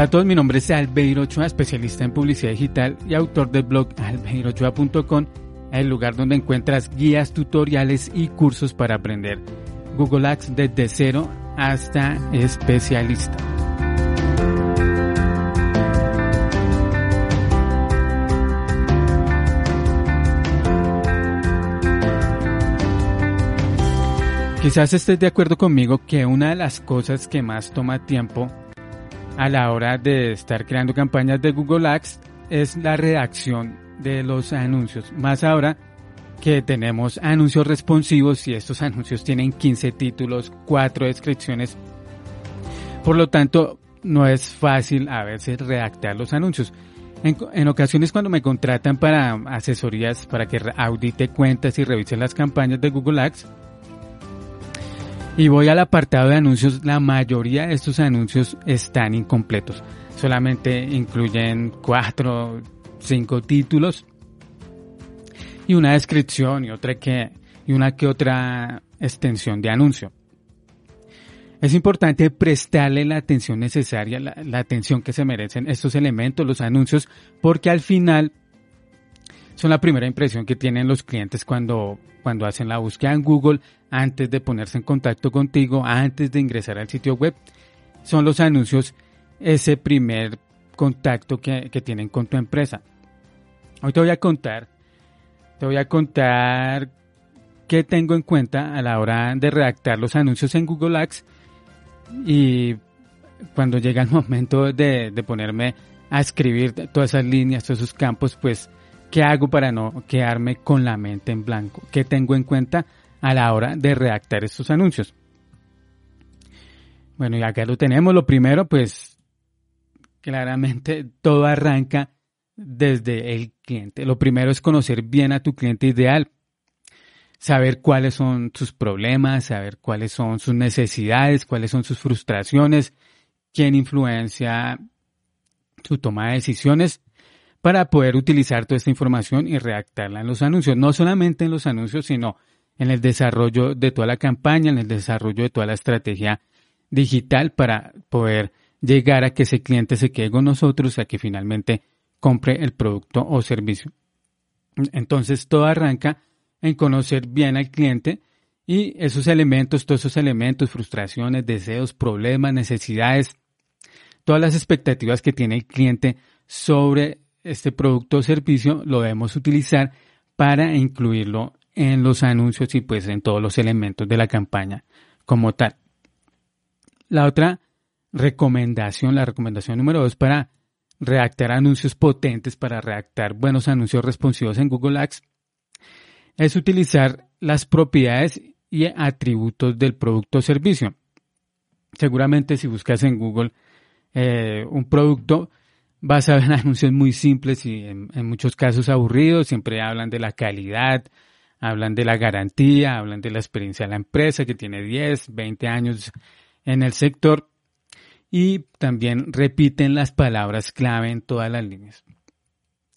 Hola a todos, mi nombre es Albeiro Ochoa, especialista en publicidad digital y autor del blog albeirochoa.com, el lugar donde encuentras guías, tutoriales y cursos para aprender Google Ads desde cero hasta especialista. Quizás estés de acuerdo conmigo que una de las cosas que más toma tiempo a la hora de estar creando campañas de Google Ads es la redacción de los anuncios. Más ahora que tenemos anuncios responsivos y estos anuncios tienen 15 títulos, 4 descripciones. Por lo tanto, no es fácil a veces redactar los anuncios. En, en, ocasiones cuando me contratan para asesorías para que audite cuentas y revise las campañas de Google Ads, y voy al apartado de anuncios, la mayoría de estos anuncios están incompletos. Solamente incluyen cuatro, cinco títulos y una descripción y otra que y una que otra extensión de anuncio. Es importante prestarle la atención necesaria, la, la atención que se merecen estos elementos, los anuncios, porque al final son la primera impresión que tienen los clientes cuando, cuando hacen la búsqueda en Google, antes de ponerse en contacto contigo, antes de ingresar al sitio web. Son los anuncios ese primer contacto que, que tienen con tu empresa. Hoy te voy a contar, te voy a contar qué tengo en cuenta a la hora de redactar los anuncios en Google Ads y cuando llega el momento de, de ponerme a escribir todas esas líneas, todos esos campos, pues ¿Qué hago para no quedarme con la mente en blanco? ¿Qué tengo en cuenta a la hora de redactar estos anuncios? Bueno, y acá lo tenemos. Lo primero, pues claramente todo arranca desde el cliente. Lo primero es conocer bien a tu cliente ideal, saber cuáles son sus problemas, saber cuáles son sus necesidades, cuáles son sus frustraciones, quién influencia su toma de decisiones para poder utilizar toda esta información y redactarla en los anuncios. No solamente en los anuncios, sino en el desarrollo de toda la campaña, en el desarrollo de toda la estrategia digital para poder llegar a que ese cliente se quede con nosotros, a que finalmente compre el producto o servicio. Entonces todo arranca en conocer bien al cliente y esos elementos, todos esos elementos, frustraciones, deseos, problemas, necesidades, todas las expectativas que tiene el cliente sobre este producto o servicio lo debemos utilizar para incluirlo en los anuncios y pues en todos los elementos de la campaña como tal. La otra recomendación, la recomendación número dos para redactar anuncios potentes, para redactar buenos anuncios responsivos en Google Ads, es utilizar las propiedades y atributos del producto o servicio. Seguramente si buscas en Google eh, un producto, vas a ver anuncios muy simples y en, muchos casos aburridos, siempre hablan de la calidad, hablan de la garantía, hablan de la experiencia de la empresa que tiene 10, 20 años en el sector y también repiten las palabras clave en todas las líneas.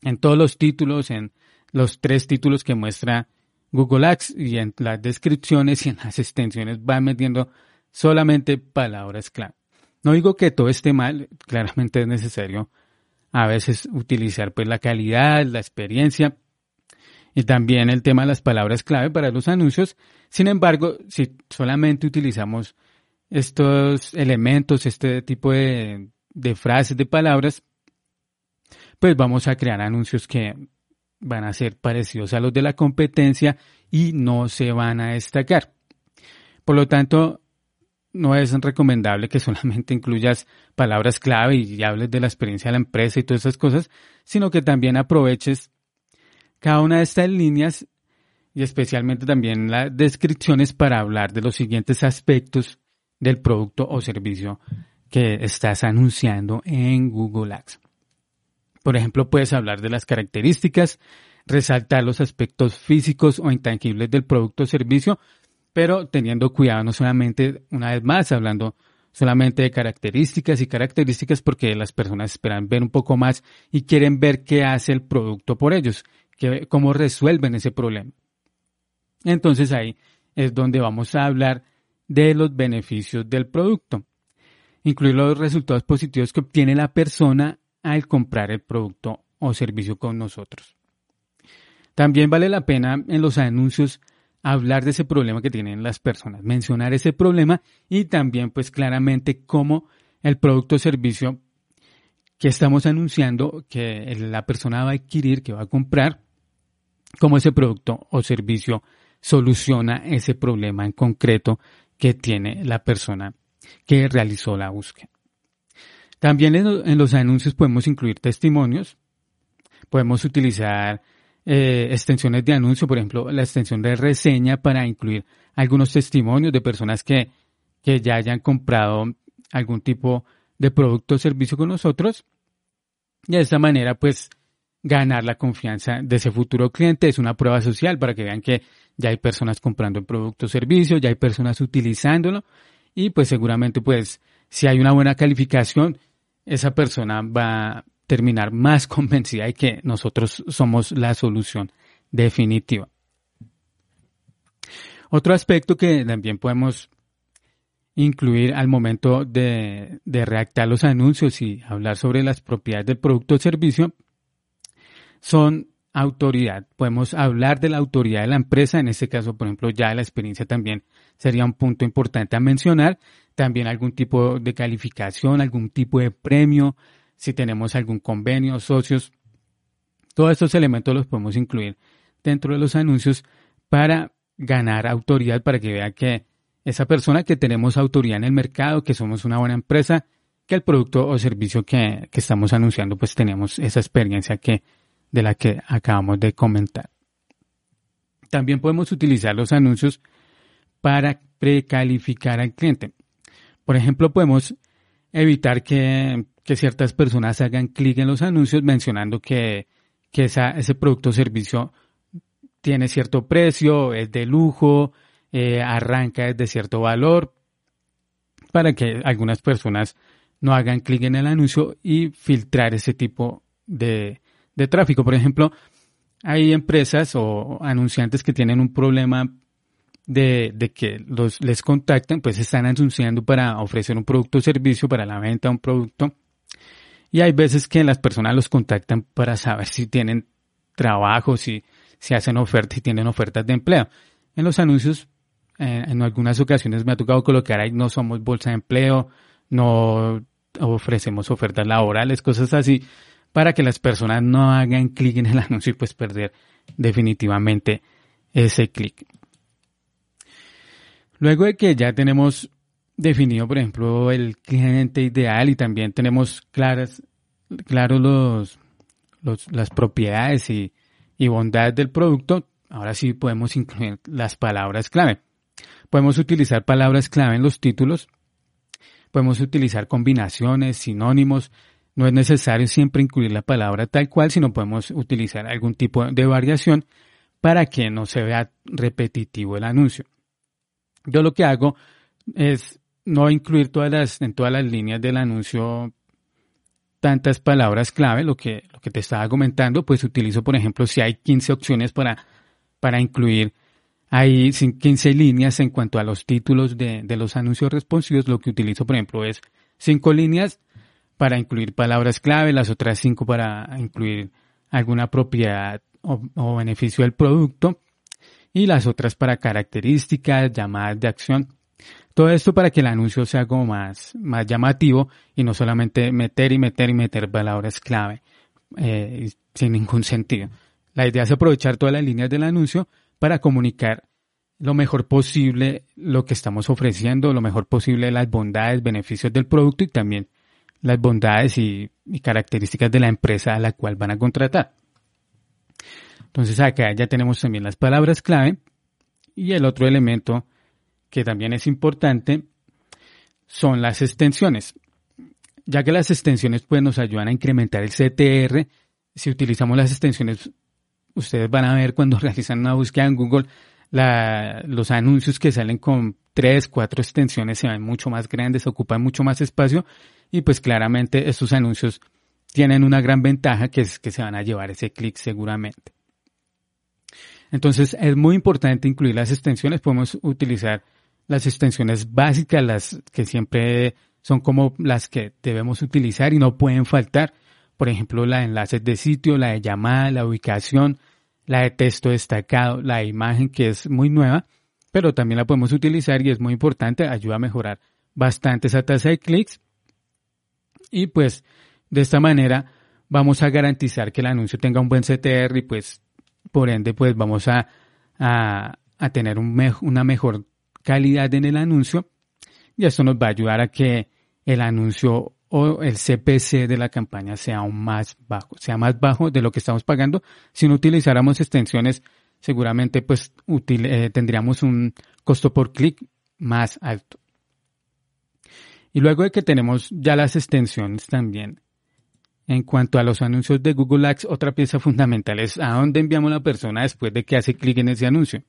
En todos los títulos, en los tres títulos que muestra Google Ads y en las descripciones y en las extensiones van metiendo solamente palabras clave. No digo que todo esté mal, claramente es necesario a veces utilizar pues la calidad, la experiencia y también el tema de las palabras clave para los anuncios. Sin embargo, si solamente utilizamos estos elementos, este tipo de, de frases, de palabras, pues vamos a crear anuncios que van a ser parecidos a los de la competencia y no se van a destacar. Por lo tanto, no es recomendable que solamente incluyas palabras clave y hables de la experiencia de la empresa y todas esas cosas, sino que también aproveches cada una de estas líneas y especialmente también las descripciones para hablar de los siguientes aspectos del producto o servicio que estás anunciando en Google Ads. Por ejemplo, puedes hablar de las características, resaltar los aspectos físicos o intangibles del producto o servicio, pero teniendo cuidado no solamente, una vez más, hablando solamente de características y características porque las personas esperan ver un poco más y quieren ver qué hace el producto por ellos, que, cómo resuelven ese problema. Entonces ahí es donde vamos a hablar de los beneficios del producto. Incluir los resultados positivos que obtiene la persona al comprar el producto o servicio con nosotros. También vale la pena en los anuncios hablar de ese problema que tienen las personas, mencionar ese problema y también pues claramente cómo el producto o servicio que estamos anunciando que la persona va a adquirir, que va a comprar, cómo ese producto o servicio soluciona ese problema en concreto que tiene la persona que realizó la búsqueda. También en los anuncios podemos incluir testimonios, podemos utilizar eh, extensiones de anuncio, por ejemplo, la extensión de reseña para incluir algunos testimonios de personas que, que ya hayan comprado algún tipo de producto o servicio con nosotros. Y de esta manera, pues, ganar la confianza de ese futuro cliente es una prueba social para que vean que ya hay personas comprando el producto o servicio, ya hay personas utilizándolo y pues seguramente pues si hay una buena calificación, esa persona va terminar más convencida de que nosotros somos la solución definitiva. Otro aspecto que también podemos incluir al momento de, de redactar los anuncios y hablar sobre las propiedades del producto o servicio son autoridad. Podemos hablar de la autoridad de la empresa, en este caso, por ejemplo, ya la experiencia también sería un punto importante a mencionar. También algún tipo de calificación, algún tipo de premio, si tenemos algún convenio, socios. Todos estos elementos los podemos incluir dentro de los anuncios para ganar autoridad, para que vea que esa persona que tenemos autoridad en el mercado, que somos una buena empresa, que el producto o servicio que, que estamos anunciando, pues tenemos esa experiencia que de la que acabamos de comentar. También podemos utilizar los anuncios para precalificar al cliente. Por ejemplo, podemos evitar que, ciertas personas hagan clic en los anuncios mencionando que, ese producto o servicio tiene cierto precio, es de lujo, eh, arranca desde cierto valor, para que algunas personas no hagan clic en el anuncio y filtrar ese tipo de, de tráfico. Por ejemplo, hay empresas o anunciantes que tienen un problema de, de, que los, les contactan, pues están anunciando para ofrecer un producto o servicio, para la venta de un producto. Y hay veces que las personas los contactan para saber si tienen trabajo, si, si hacen ofertas, si tienen ofertas de empleo. En los anuncios, eh, en algunas ocasiones me ha tocado colocar ahí, no somos bolsa de empleo, no ofrecemos ofertas laborales, cosas así para que las personas no hagan clic en el anuncio y pues perder definitivamente ese clic. Luego de que ya tenemos definido, por ejemplo, el cliente ideal y también tenemos claras, claros los, los, las propiedades y, y bondades del producto, ahora sí podemos incluir las palabras clave. Podemos utilizar palabras clave en los títulos, podemos utilizar combinaciones, sinónimos, no es necesario siempre incluir la palabra tal cual, sino podemos utilizar algún tipo de variación para que no se vea repetitivo el anuncio. Yo lo que hago es no incluir todas las, en todas las líneas del anuncio tantas palabras clave, lo que, lo que te estaba comentando, pues utilizo, por ejemplo, si hay 15 opciones para, para incluir ahí 15 líneas en cuanto a los títulos de, de los anuncios responsivos, lo que utilizo, por ejemplo, es 5 líneas para incluir palabras clave, las otras cinco para incluir alguna propiedad o, beneficio del producto y las otras para características, llamadas de acción. Todo esto para que el anuncio sea como más, más llamativo y no solamente meter y meter y meter palabras clave eh, sin ningún sentido. La idea es aprovechar todas las líneas del anuncio para comunicar lo mejor posible lo que estamos ofreciendo, lo mejor posible las bondades, beneficios del producto y también las bondades y, características de la empresa a la cual van a contratar. Entonces acá ya tenemos también las palabras clave y el otro elemento que también es importante son las extensiones. Ya que las extensiones pues nos ayudan a incrementar el CTR, si utilizamos las extensiones, ustedes van a ver cuando realizan una búsqueda en Google, la, los anuncios que salen con tres, cuatro extensiones se ven mucho más grandes, ocupan mucho más espacio y pues claramente estos anuncios tienen una gran ventaja que es que se van a llevar ese clic seguramente. Entonces es muy importante incluir las extensiones. Podemos utilizar las extensiones básicas, las que siempre son como las que debemos utilizar y no pueden faltar. Por ejemplo, la de enlaces de sitio, la de llamada, la ubicación, la de texto destacado, la de imagen que es muy nueva, pero también la podemos utilizar y es muy importante, ayuda a mejorar bastante esa tasa de clics. Y pues de esta manera vamos a garantizar que el anuncio tenga un buen CTR y pues por ende pues vamos a, a, tener un una mejor calidad en el anuncio y esto nos va a ayudar a que el anuncio o el CPC de la campaña sea aún más bajo, sea más bajo de lo que estamos pagando. Si no utilizáramos extensiones, seguramente pues eh, tendríamos un costo por clic más alto. Y luego de que tenemos ya las extensiones también, en cuanto a los anuncios de Google Ads, otra pieza fundamental es a dónde enviamos la persona después de que hace clic en ese anuncio.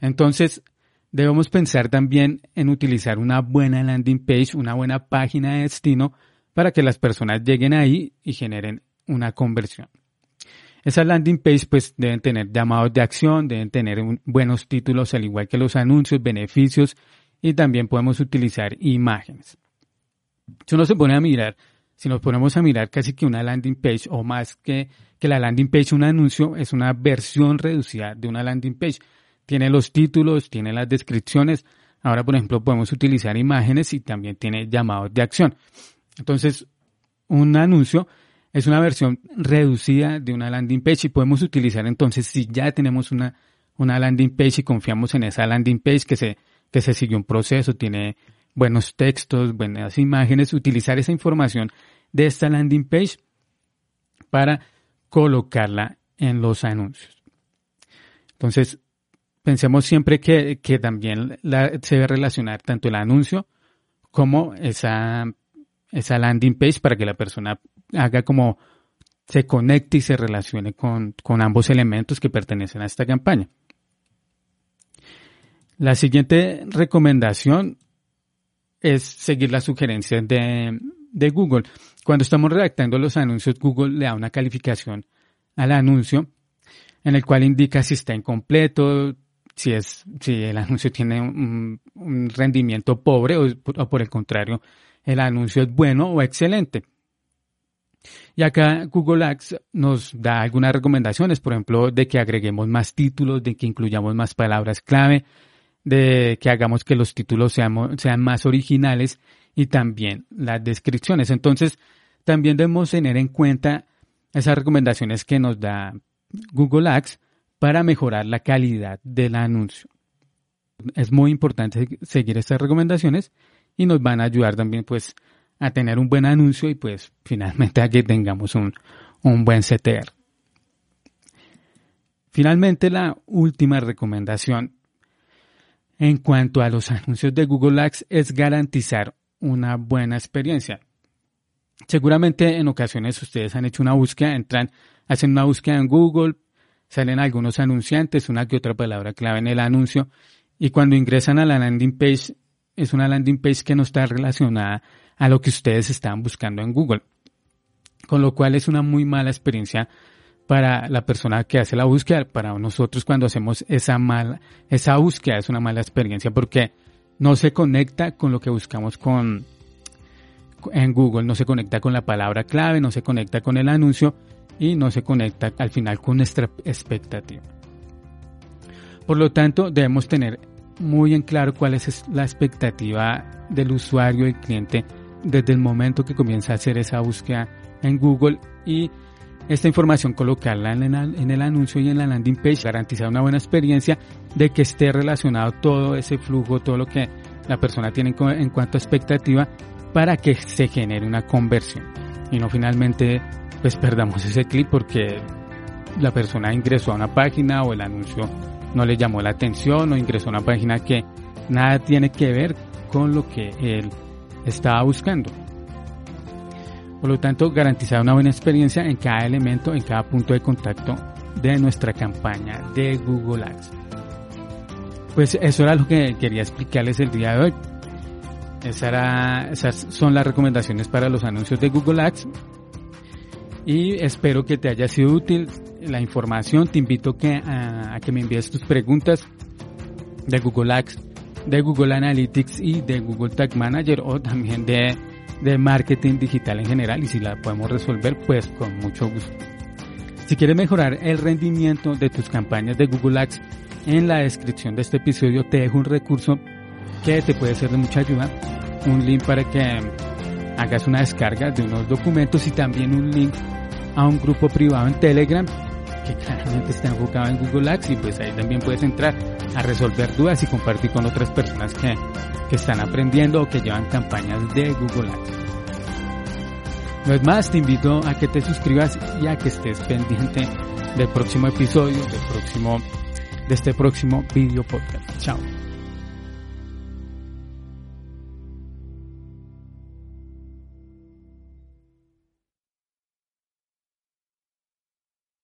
Entonces, Debemos pensar también en utilizar una buena landing page, una buena página de destino para que las personas lleguen ahí y generen una conversión. Esas landing page pues deben tener llamados de acción, deben tener buenos títulos al igual que los anuncios, beneficios y también podemos utilizar imágenes. Si uno se pone a mirar, si nos ponemos a mirar casi que una landing page o más que, que la landing page, un anuncio es una versión reducida de una landing page tiene los títulos, tiene las descripciones. Ahora, por ejemplo, podemos utilizar imágenes y también tiene llamados de acción. Entonces, un anuncio es una versión reducida de una landing page y podemos utilizar entonces si ya tenemos una, una landing page y confiamos en esa landing page que se, que se sigue un proceso, tiene buenos textos, buenas imágenes, utilizar esa información de esta landing page para colocarla en los anuncios. Entonces, pensemos siempre que, también se debe relacionar tanto el anuncio como esa, esa landing page para que la persona haga como se conecte y se relacione con, ambos elementos que pertenecen a esta campaña. La siguiente recomendación es seguir las sugerencias de, de, Google. Cuando estamos redactando los anuncios, Google le da una calificación al anuncio en el cual indica si está incompleto, si es si el anuncio tiene un, rendimiento pobre o, por el contrario el anuncio es bueno o excelente. Y acá Google Ads nos da algunas recomendaciones, por ejemplo, de que agreguemos más títulos, de que incluyamos más palabras clave, de que hagamos que los títulos sean, sean más originales y también las descripciones. Entonces, también debemos tener en cuenta esas recomendaciones que nos da Google Ads para mejorar la calidad del anuncio. Es muy importante seguir estas recomendaciones y nos van a ayudar también pues a tener un buen anuncio y pues finalmente a que tengamos un, un buen CTR. Finalmente la última recomendación en cuanto a los anuncios de Google Ads es garantizar una buena experiencia. Seguramente en ocasiones ustedes han hecho una búsqueda, entran, hacen una búsqueda en Google, salen algunos anunciantes, una que otra palabra clave en el anuncio, y cuando ingresan a la landing page, es una landing page que no está relacionada a lo que ustedes están buscando en Google. Con lo cual es una muy mala experiencia para la persona que hace la búsqueda, para nosotros cuando hacemos esa mala, esa búsqueda es una mala experiencia porque no se conecta con lo que buscamos con, en Google, no se conecta con la palabra clave, no se conecta con el anuncio y no se conecta al final con nuestra expectativa. Por lo tanto, debemos tener muy en claro cuál es la expectativa del usuario y cliente desde el momento que comienza a hacer esa búsqueda en Google y esta información colocarla en, el anuncio y en la landing page, garantizar una buena experiencia de que esté relacionado todo ese flujo, todo lo que la persona tiene en cuanto a expectativa para que se genere una conversión y no finalmente pues perdamos ese clic porque la persona ingresó a una página o el anuncio no le llamó la atención o ingresó a una página que nada tiene que ver con lo que él estaba buscando. Por lo tanto, garantizar una buena experiencia en cada elemento, en cada punto de contacto de nuestra campaña de Google Ads. Pues eso era lo que quería explicarles el día de hoy. Esas son las recomendaciones para los anuncios de Google Ads. Y espero que te haya sido útil la información. Te invito que, a, que me envíes tus preguntas de Google Ads, de Google Analytics y de Google Tag Manager o también de de marketing digital en general y si la podemos resolver, pues con mucho gusto. Si quieres mejorar el rendimiento de tus campañas de Google Ads, en la descripción de este episodio te dejo un recurso que te puede ser de mucha ayuda, un link para que hagas una descarga de unos documentos y también un link a un grupo privado en Telegram que claramente está enfocado en Google Ads y pues ahí también puedes entrar a resolver dudas y compartir con otras personas que, que están aprendiendo o que llevan campañas de Google Ads. No es más, te invito a que te suscribas y a que estés pendiente del próximo episodio, del próximo, de este próximo video podcast. Chao.